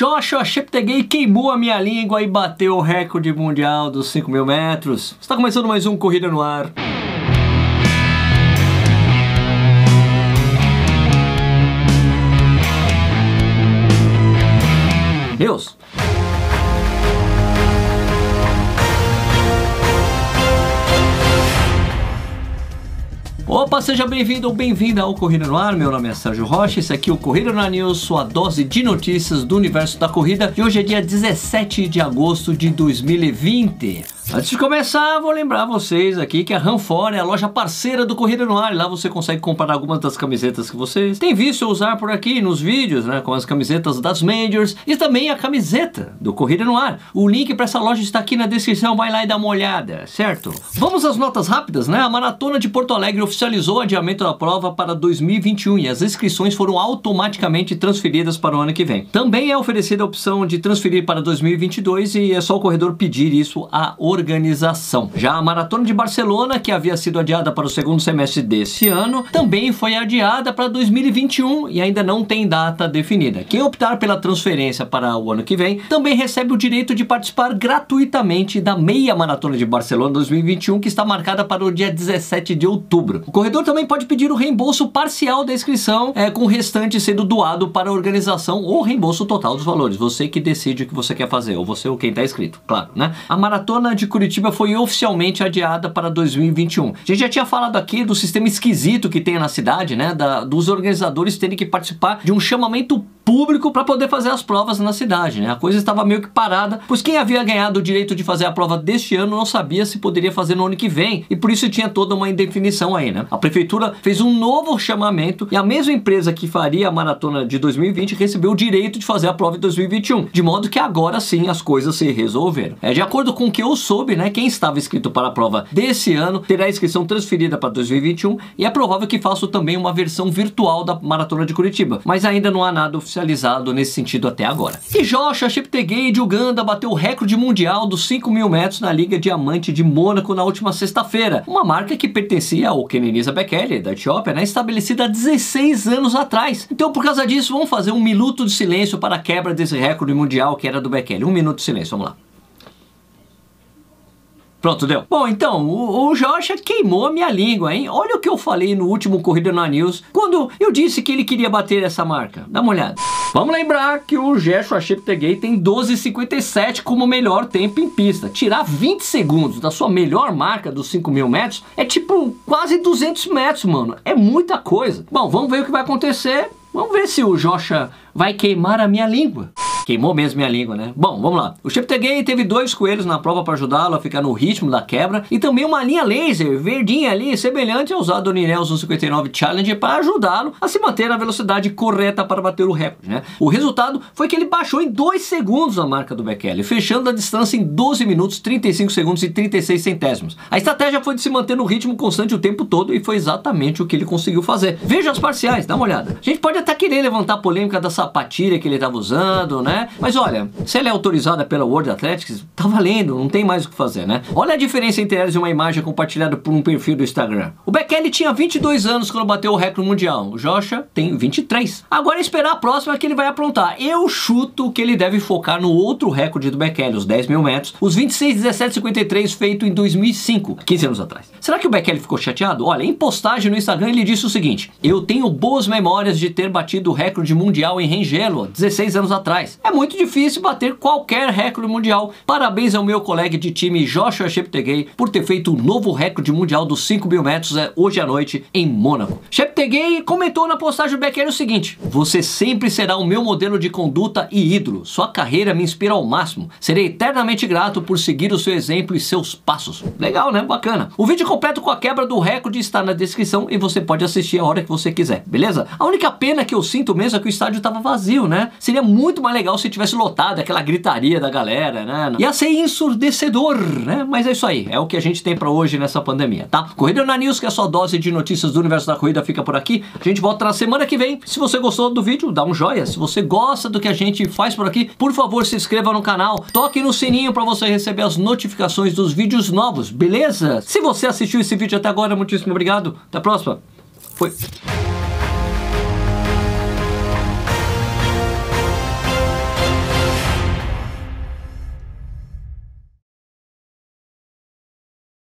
Joshua Cheptegei queimou a minha língua e bateu o recorde mundial dos 5 mil metros. Está começando mais um Corrida no Ar. Opa, seja bem-vindo ou bem-vinda ao Corrida no Ar. Meu nome é Sérgio Rocha, esse aqui é o Corrida no Ar News, sua dose de notícias do universo da corrida. E hoje é dia 17 de agosto de 2020. Antes de começar, vou lembrar vocês aqui que a Ranfor é a loja parceira do Corrida no Ar. Lá você consegue comprar algumas das camisetas que vocês têm visto usar por aqui nos vídeos, né? Com as camisetas das Majors e também a camiseta do Corrida no Ar. O link para essa loja está aqui na descrição, vai lá e dá uma olhada, certo? Vamos às notas rápidas, né? A Maratona de Porto Alegre oficializou o adiamento da prova para 2021 e as inscrições foram automaticamente transferidas para o ano que vem. Também é oferecida a opção de transferir para 2022 e é só o corredor pedir isso à organização organização. Já a Maratona de Barcelona, que havia sido adiada para o segundo semestre desse ano, também foi adiada para 2021 e ainda não tem data definida. Quem optar pela transferência para o ano que vem também recebe o direito de participar gratuitamente da meia Maratona de Barcelona 2021, que está marcada para o dia 17 de outubro. O corredor também pode pedir o reembolso parcial da inscrição, é, com o restante sendo doado para a organização ou reembolso total dos valores. Você que decide o que você quer fazer, ou você ou quem está inscrito, claro, né? A Maratona de Curitiba foi oficialmente adiada para 2021. A gente já tinha falado aqui do sistema esquisito que tem na cidade, né? Da, dos organizadores terem que participar de um chamamento público para poder fazer as provas na cidade, né? A coisa estava meio que parada, pois quem havia ganhado o direito de fazer a prova deste ano não sabia se poderia fazer no ano que vem, e por isso tinha toda uma indefinição aí, né? A prefeitura fez um novo chamamento e a mesma empresa que faria a maratona de 2020 recebeu o direito de fazer a prova em 2021, de modo que agora sim as coisas se resolveram. É de acordo com o que eu soube, né? Quem estava inscrito para a prova desse ano terá a inscrição transferida para 2021 e é provável que faça também uma versão virtual da maratona de Curitiba, mas ainda não há nada oficial oficializado nesse sentido até agora. E Joshua Cheptegei de Uganda bateu o recorde mundial dos 5 mil metros na Liga Diamante de Mônaco na última sexta-feira, uma marca que pertencia ao Kenenisa Bekele, da Etiópia, né, estabelecida há 16 anos atrás. Então, por causa disso, vamos fazer um minuto de silêncio para a quebra desse recorde mundial que era do Bekele. Um minuto de silêncio, vamos lá. Pronto, deu. Bom, então, o, o Joshua queimou a minha língua, hein? Olha o que eu falei no último Corrida na News, quando eu disse que ele queria bater essa marca. Dá uma olhada. Vamos lembrar que o Joshua Cheptegei tem 12,57 como melhor tempo em pista. Tirar 20 segundos da sua melhor marca dos 5 mil metros é tipo quase 200 metros, mano. É muita coisa. Bom, vamos ver o que vai acontecer. Vamos ver se o Joshua vai queimar a minha língua. Queimou mesmo minha língua, né? Bom, vamos lá. O Cheptegei teve dois coelhos na prova para ajudá-lo a ficar no ritmo da quebra e também uma linha laser verdinha ali, semelhante ao usado no Ineos 159 Challenge para ajudá-lo a se manter na velocidade correta para bater o recorde, né? O resultado foi que ele baixou em 2 segundos a marca do Bekele, fechando a distância em 12 minutos, 35 segundos e 36 centésimos. A estratégia foi de se manter no ritmo constante o tempo todo e foi exatamente o que ele conseguiu fazer. Veja as parciais, dá uma olhada. A gente pode até querer levantar a polêmica da sapatilha que ele estava usando, né? Mas olha, se ela é autorizada pela World Athletics, tá valendo, não tem mais o que fazer, né? Olha a diferença entre elas e uma imagem compartilhada por um perfil do Instagram. O Bekele tinha 22 anos quando bateu o recorde mundial. O Joshua tem 23. Agora é esperar a próxima que ele vai aprontar. Eu chuto que ele deve focar no outro recorde do Bekele, os 10 mil metros, os 26, 17, 53 feito em 2005, 15 anos atrás. Será que o Bekele ficou chateado? Olha, em postagem no Instagram ele disse o seguinte: Eu tenho boas memórias de ter batido o recorde mundial em Rengelo 16 anos atrás. É muito difícil bater qualquer recorde mundial. Parabéns ao meu colega de time Joshua Cheptegei por ter feito o um novo recorde mundial dos 5 mil metros é, hoje à noite em Mônaco. Cheptegei comentou na postagem do Becker o seguinte: Você sempre será o meu modelo de conduta e ídolo. Sua carreira me inspira ao máximo. Serei eternamente grato por seguir o seu exemplo e seus passos. Legal, né? Bacana. O vídeo completo com a quebra do recorde está na descrição e você pode assistir a hora que você quiser, beleza? A única pena que eu sinto mesmo é que o estádio estava vazio, né? Seria muito mais legal legal se tivesse lotado, aquela gritaria da galera, né? Ia ser ensurdecedor, né? Mas é isso aí, é o que a gente tem para hoje nessa pandemia, tá? Corrida na News, que é a sua dose de notícias do universo da corrida, fica por aqui. A gente volta na semana que vem. Se você gostou do vídeo, dá um joia. Se você gosta do que a gente faz por aqui, por favor, se inscreva no canal, toque no sininho para você receber as notificações dos vídeos novos, beleza? Se você assistiu esse vídeo até agora, muitíssimo obrigado. Até a próxima. Fui.